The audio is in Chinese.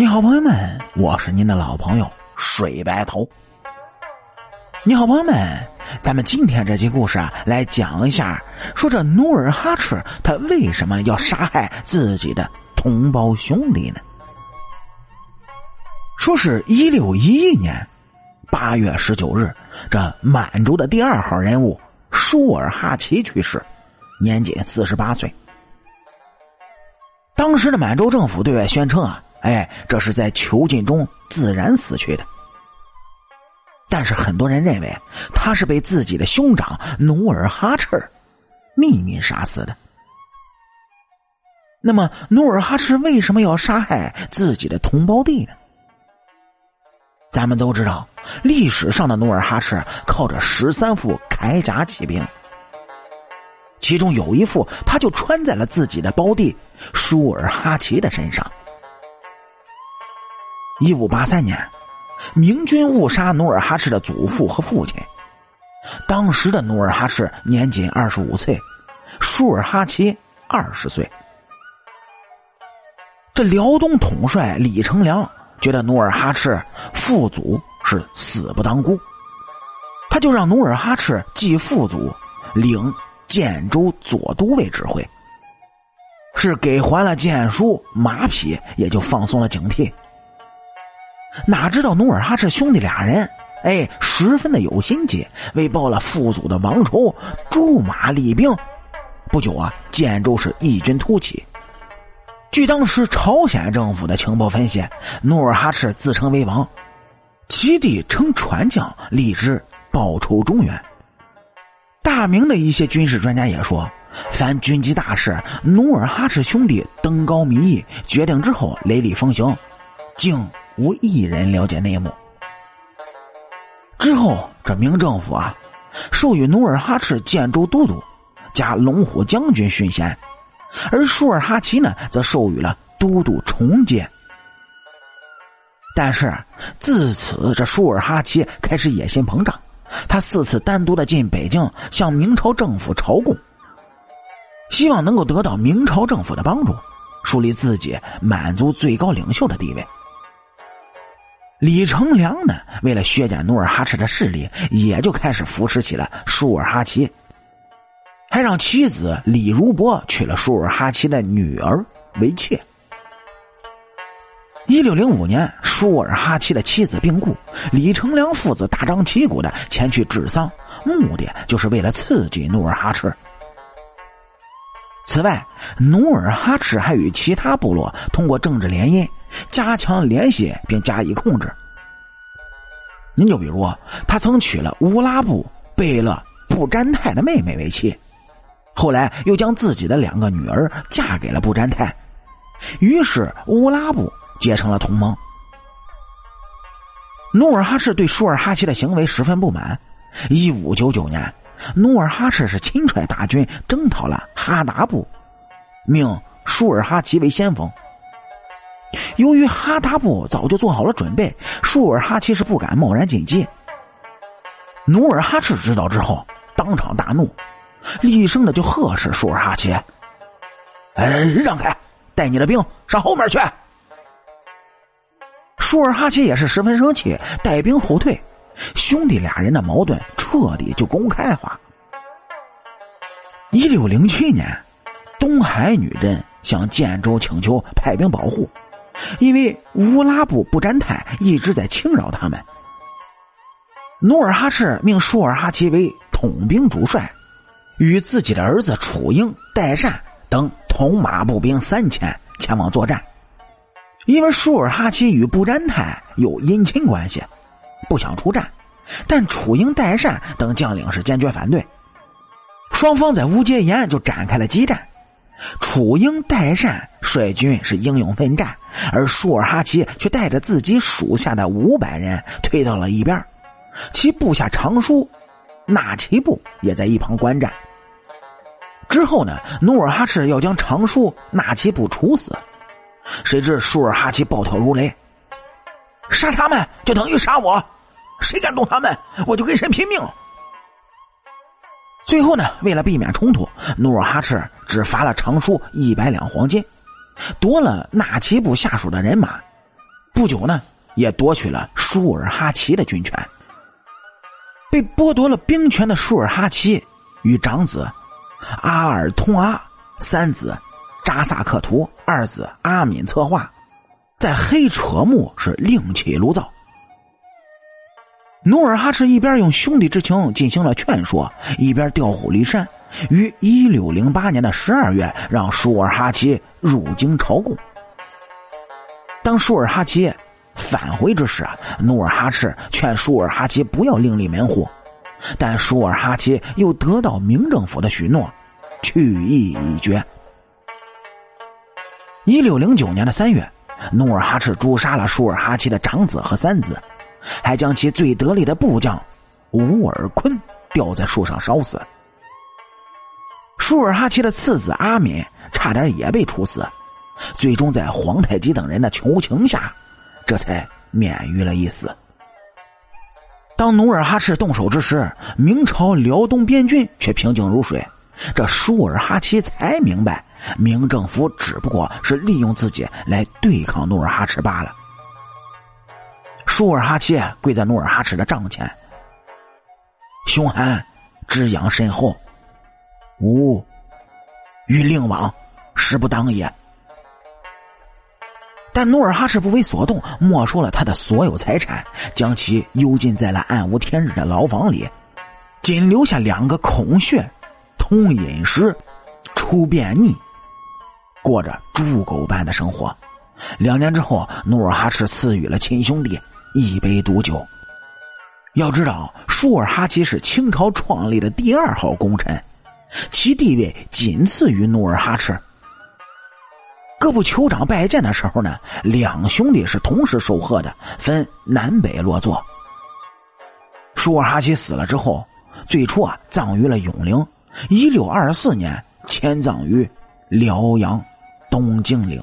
你好，朋友们，我是您的老朋友水白头。你好，朋友们，咱们今天这期故事啊，来讲一下，说这努尔哈赤他为什么要杀害自己的同胞兄弟呢？说是一六一一年八月十九日，这满洲的第二号人物舒尔哈齐去世，年仅四十八岁。当时的满洲政府对外宣称啊。哎，这是在囚禁中自然死去的。但是很多人认为他是被自己的兄长努尔哈赤秘密杀死的。那么，努尔哈赤为什么要杀害自己的同胞弟呢？咱们都知道，历史上的努尔哈赤靠着十三副铠甲起兵，其中有一副他就穿在了自己的胞弟舒尔哈齐的身上。一五八三年，明军误杀努尔哈赤的祖父和父亲。当时的努尔哈赤年仅二十五岁，舒尔哈齐二十岁。这辽东统帅李成梁觉得努尔哈赤父祖是死不当孤，他就让努尔哈赤继父祖，领建州左都尉指挥。是给还了建书马匹，也就放松了警惕。哪知道努尔哈赤兄弟俩人，哎，十分的有心计，为报了父祖的亡仇，驻马立兵。不久啊，建州是异军突起。据当时朝鲜政府的情报分析，努尔哈赤自称为王，其弟称传将，立志报仇中原。大明的一些军事专家也说，凡军机大事，努尔哈赤兄弟登高民意，决定之后雷厉风行，竟。无一人了解内幕。之后，这明政府啊，授予努尔哈赤建州都督，加龙虎将军勋衔，而舒尔哈齐呢，则授予了都督重阶。但是，自此这舒尔哈齐开始野心膨胀，他四次单独的进北京，向明朝政府朝贡，希望能够得到明朝政府的帮助，树立自己满族最高领袖的地位。李成梁呢，为了削减努尔哈赤的势力，也就开始扶持起了舒尔哈齐，还让妻子李如波娶了舒尔哈齐的女儿为妾。一六零五年，舒尔哈齐的妻子病故，李成梁父子大张旗鼓的前去治丧，目的就是为了刺激努尔哈赤。此外，努尔哈赤还与其他部落通过政治联姻。加强联系并加以控制。您就比如，他曾娶了乌拉布贝勒布占泰的妹妹为妻，后来又将自己的两个女儿嫁给了布占泰，于是乌拉布结成了同盟。努尔哈赤对舒尔哈齐的行为十分不满。一五九九年，努尔哈赤是亲率大军征讨了哈达部，命舒尔哈齐为先锋。由于哈达部早就做好了准备，舒尔哈齐是不敢贸然进击。努尔哈赤知道之后，当场大怒，厉声的就呵斥舒尔哈齐：“哎，让开，带你的兵上后面去！”舒尔哈齐也是十分生气，带兵后退，兄弟俩人的矛盾彻底就公开化。一六零七年，东海女真向建州请求派兵保护。因为乌拉布布占泰一直在侵扰他们，努尔哈赤命舒尔哈齐为统兵主帅，与自己的儿子楚英、代善等统马步兵三千前往作战。因为舒尔哈齐与布占泰有姻亲关系，不想出战，但楚英、代善等将领是坚决反对。双方在乌节岩就展开了激战。楚英、代善率军是英勇奋战，而舒尔哈齐却带着自己属下的五百人退到了一边，其部下常书纳齐布也在一旁观战。之后呢，努尔哈赤要将常书纳齐布处死，谁知舒尔哈齐暴跳如雷，杀他们就等于杀我，谁敢动他们，我就跟谁拼命。最后呢，为了避免冲突，努尔哈赤只罚了长舒一百两黄金，夺了纳齐部下属的人马，不久呢，也夺取了舒尔哈齐的军权。被剥夺了兵权的舒尔哈齐与长子阿尔通阿、三子扎萨克图、二子阿敏策划，在黑扯木是另起炉灶。努尔哈赤一边用兄弟之情进行了劝说，一边调虎离山，于一六零八年的十二月，让舒尔哈齐入京朝贡。当舒尔哈齐返回之时啊，努尔哈赤劝舒尔哈齐不要另立门户，但舒尔哈齐又得到明政府的许诺，去意已决。一六零九年的三月，努尔哈赤诛杀了舒尔哈齐的长子和三子。还将其最得力的部将乌尔坤吊在树上烧死。舒尔哈齐的次子阿敏差点也被处死，最终在皇太极等人的求情下，这才免于了一死。当努尔哈赤动手之时，明朝辽东边军却平静如水。这舒尔哈齐才明白，明政府只不过是利用自己来对抗努尔哈赤罢了。舒尔哈齐跪在努尔哈赤的帐前，凶悍，之养深厚，吾与令王实不当也。但努尔哈赤不为所动，没收了他的所有财产，将其幽禁在了暗无天日的牢房里，仅留下两个孔穴，通饮食，出便溺，过着猪狗般的生活。两年之后，努尔哈赤赐予了亲兄弟。一杯毒酒。要知道，舒尔哈齐是清朝创立的第二号功臣，其地位仅次于努尔哈赤。各部酋长拜见的时候呢，两兄弟是同时受贺的，分南北落座。舒尔哈齐死了之后，最初啊葬于了永陵，一六二四年迁葬于辽阳东京陵。